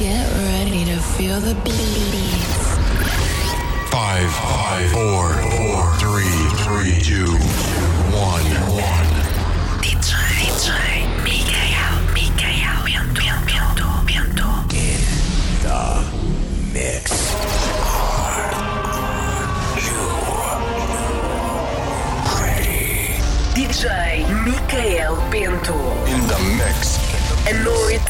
Get ready to feel the beats. Five, five, four, four, three, three, two, one, one. DJ, DJ, Mikael, Mikael, Bento, Bento, Bento. Mix. DJ Mikael Bento. In the mix. A noite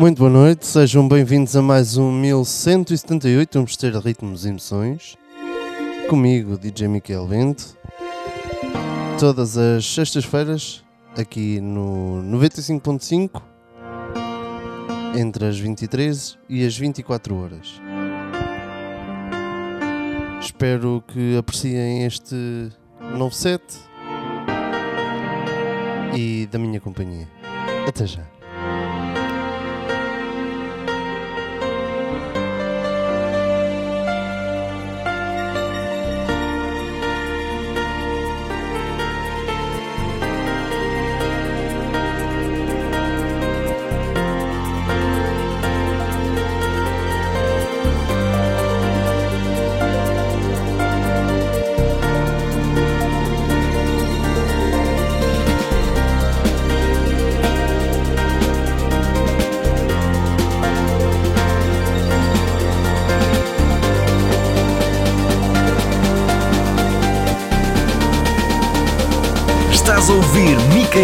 Muito boa noite, sejam bem-vindos a mais um 1178, um mistério de ritmos e emoções. Comigo, DJ Miquel Bento. Todas as sextas-feiras, aqui no 95.5, entre as 23 e as 24 horas. Espero que apreciem este novo set e da minha companhia. Até já.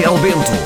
Ouvir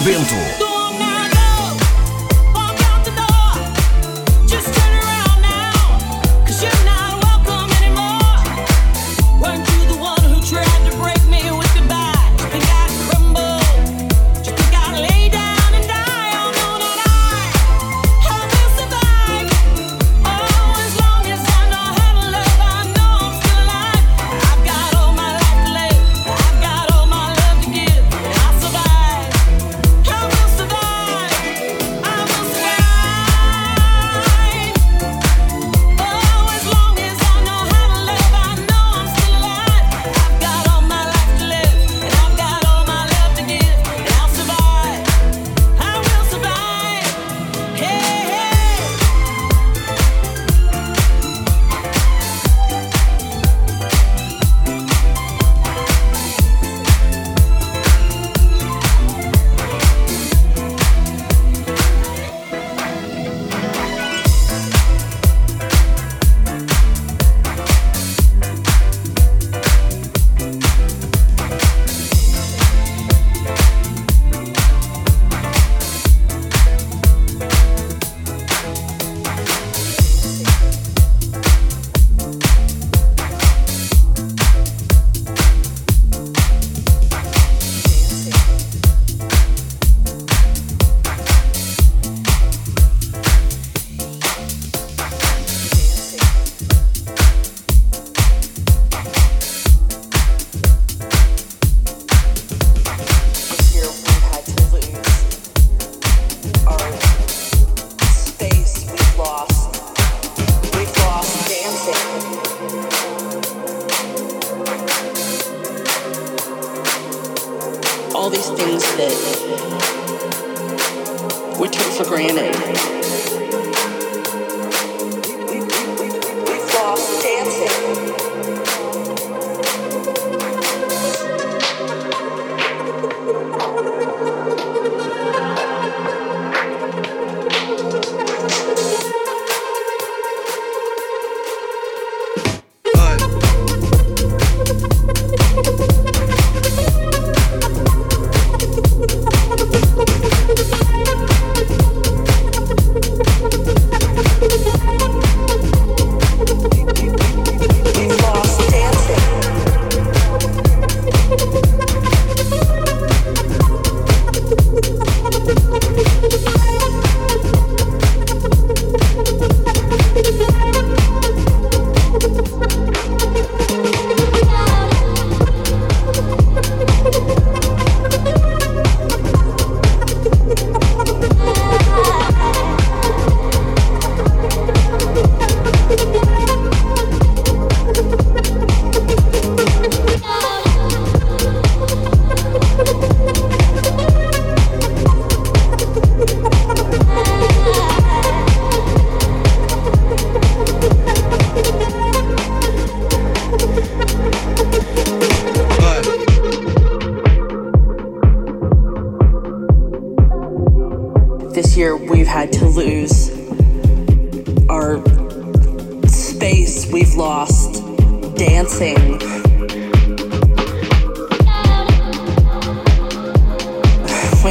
Bento.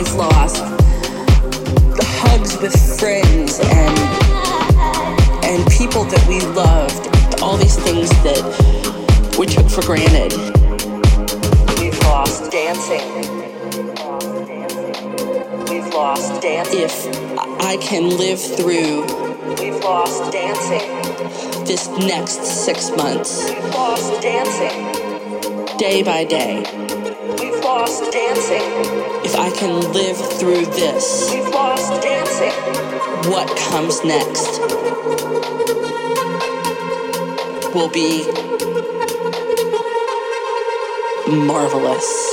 always lost. The hugs with friends and and people that we loved, all these things that we took for granted. We've lost dancing. We've lost dancing. If I can live through We've lost dancing. This next six months. We've lost dancing. Day by day lost dancing. If I can live through this, we've lost dancing. What comes next will be marvelous.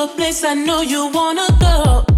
a place I know you wanna go.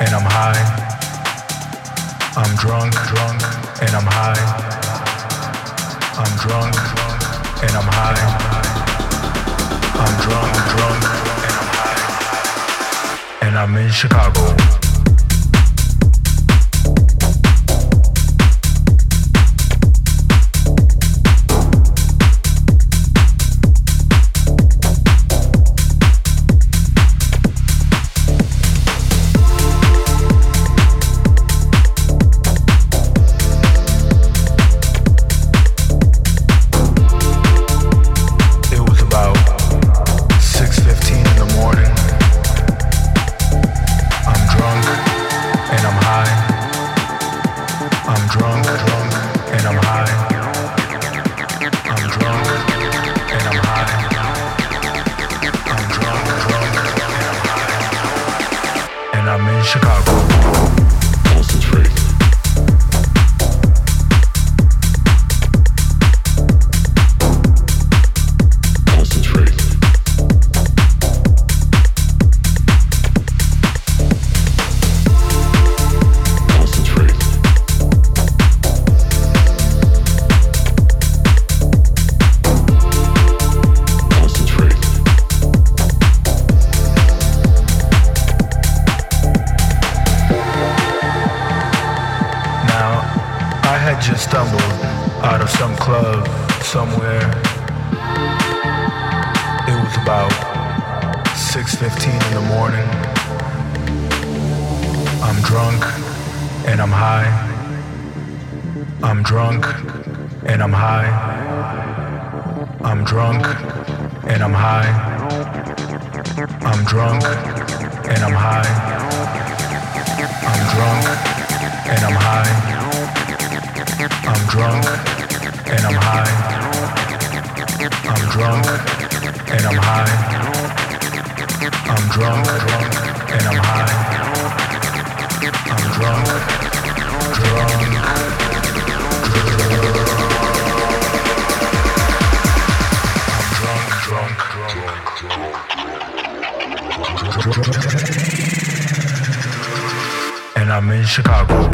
and I'm high. I'm drunk, drunk, and I'm high. I'm drunk, drunk, and I'm high. I'm drunk, drunk, and I'm high. And I'm in Chicago. Had just stumbled out of some club somewhere. It was about 6:15 in the morning. I'm drunk and I'm high. I'm drunk and I'm high. I'm drunk and I'm high. I'm drunk and I'm high. I'm drunk and I'm high. Drunk and I'm high. I'm drunk and I'm high. I'm drunk, drunk and I'm high. I'm drunk, drunk, drunk. And I'm in Chicago.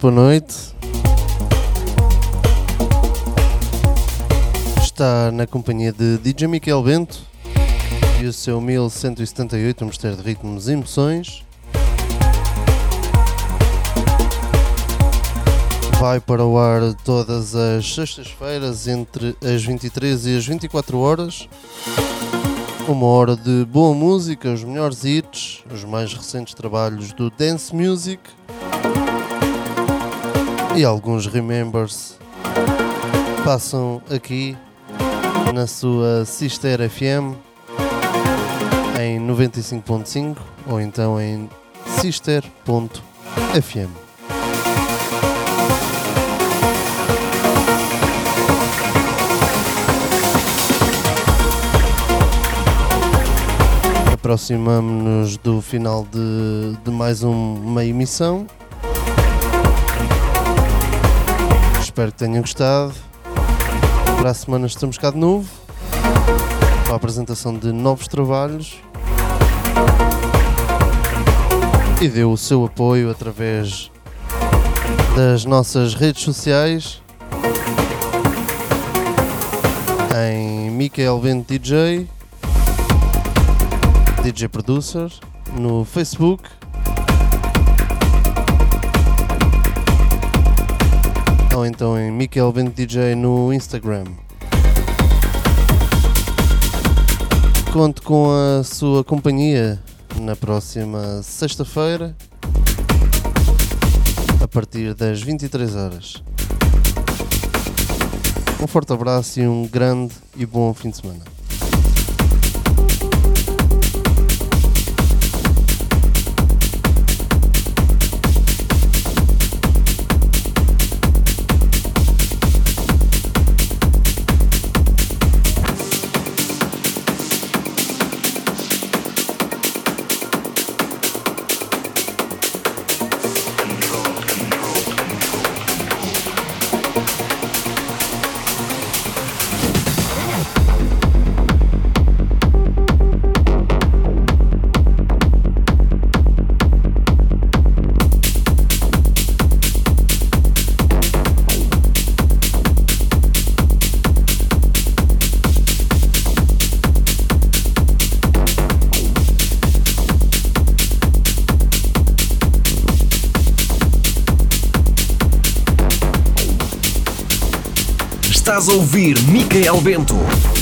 Boa noite. Está na companhia de DJ Miquel Bento e o seu 1178, um de ritmos e emoções. Vai para o ar todas as sextas-feiras entre as 23 e as 24 horas. Uma hora de boa música, os melhores hits, os mais recentes trabalhos do Dance Music e alguns remembers passam aqui na sua Sister FM em 95.5 ou então em sister.fm. Aproximamos-nos do final de, de mais um- uma emissão. Espero que tenham gostado. Para a semana estamos cá de novo para a apresentação de novos trabalhos. E dê o seu apoio através das nossas redes sociais. Em Michael Bento DJ, DJ Producer, no Facebook ou então em Bento DJ no Instagram. Conto com a sua companhia na próxima sexta-feira a partir das 23 horas. Um forte abraço e um grande e bom fim de semana. Ouvir Micael Bento.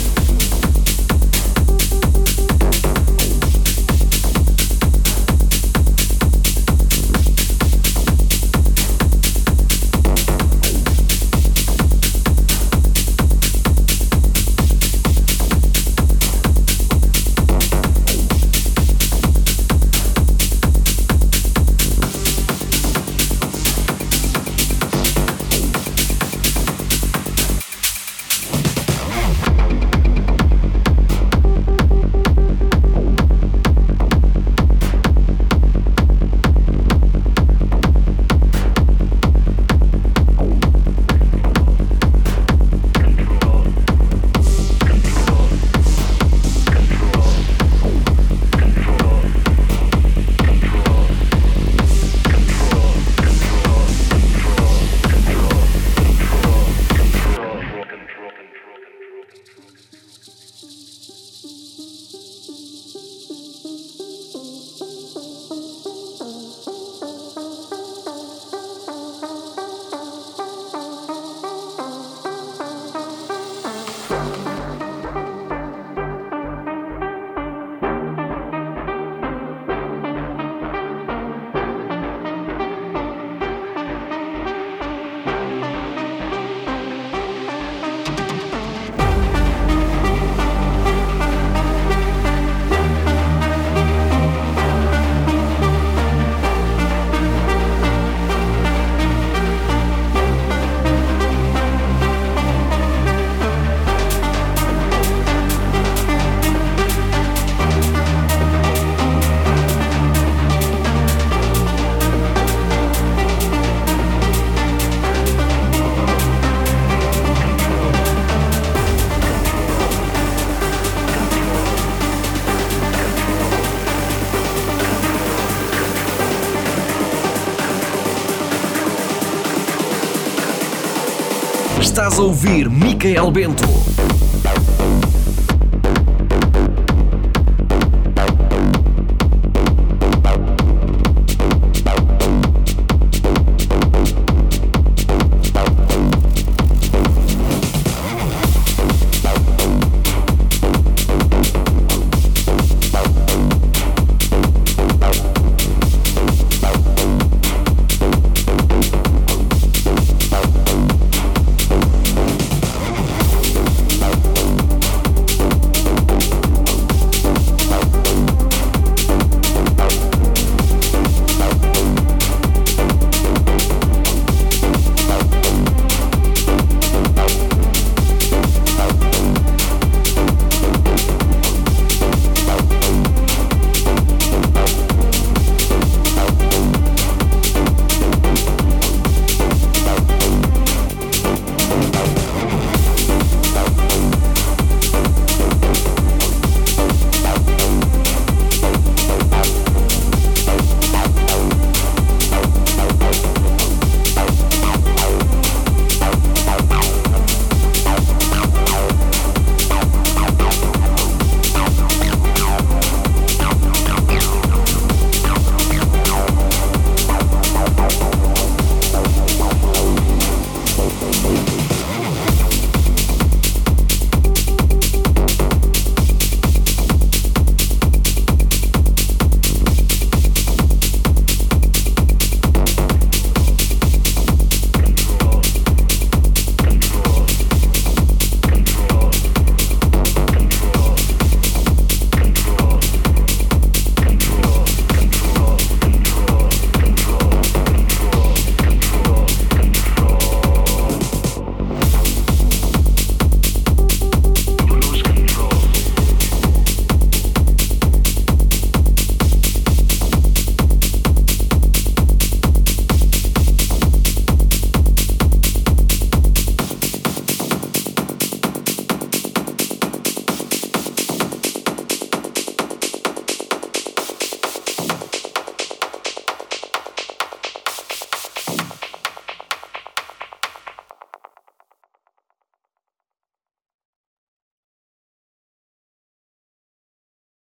A ouvir Micael Bento.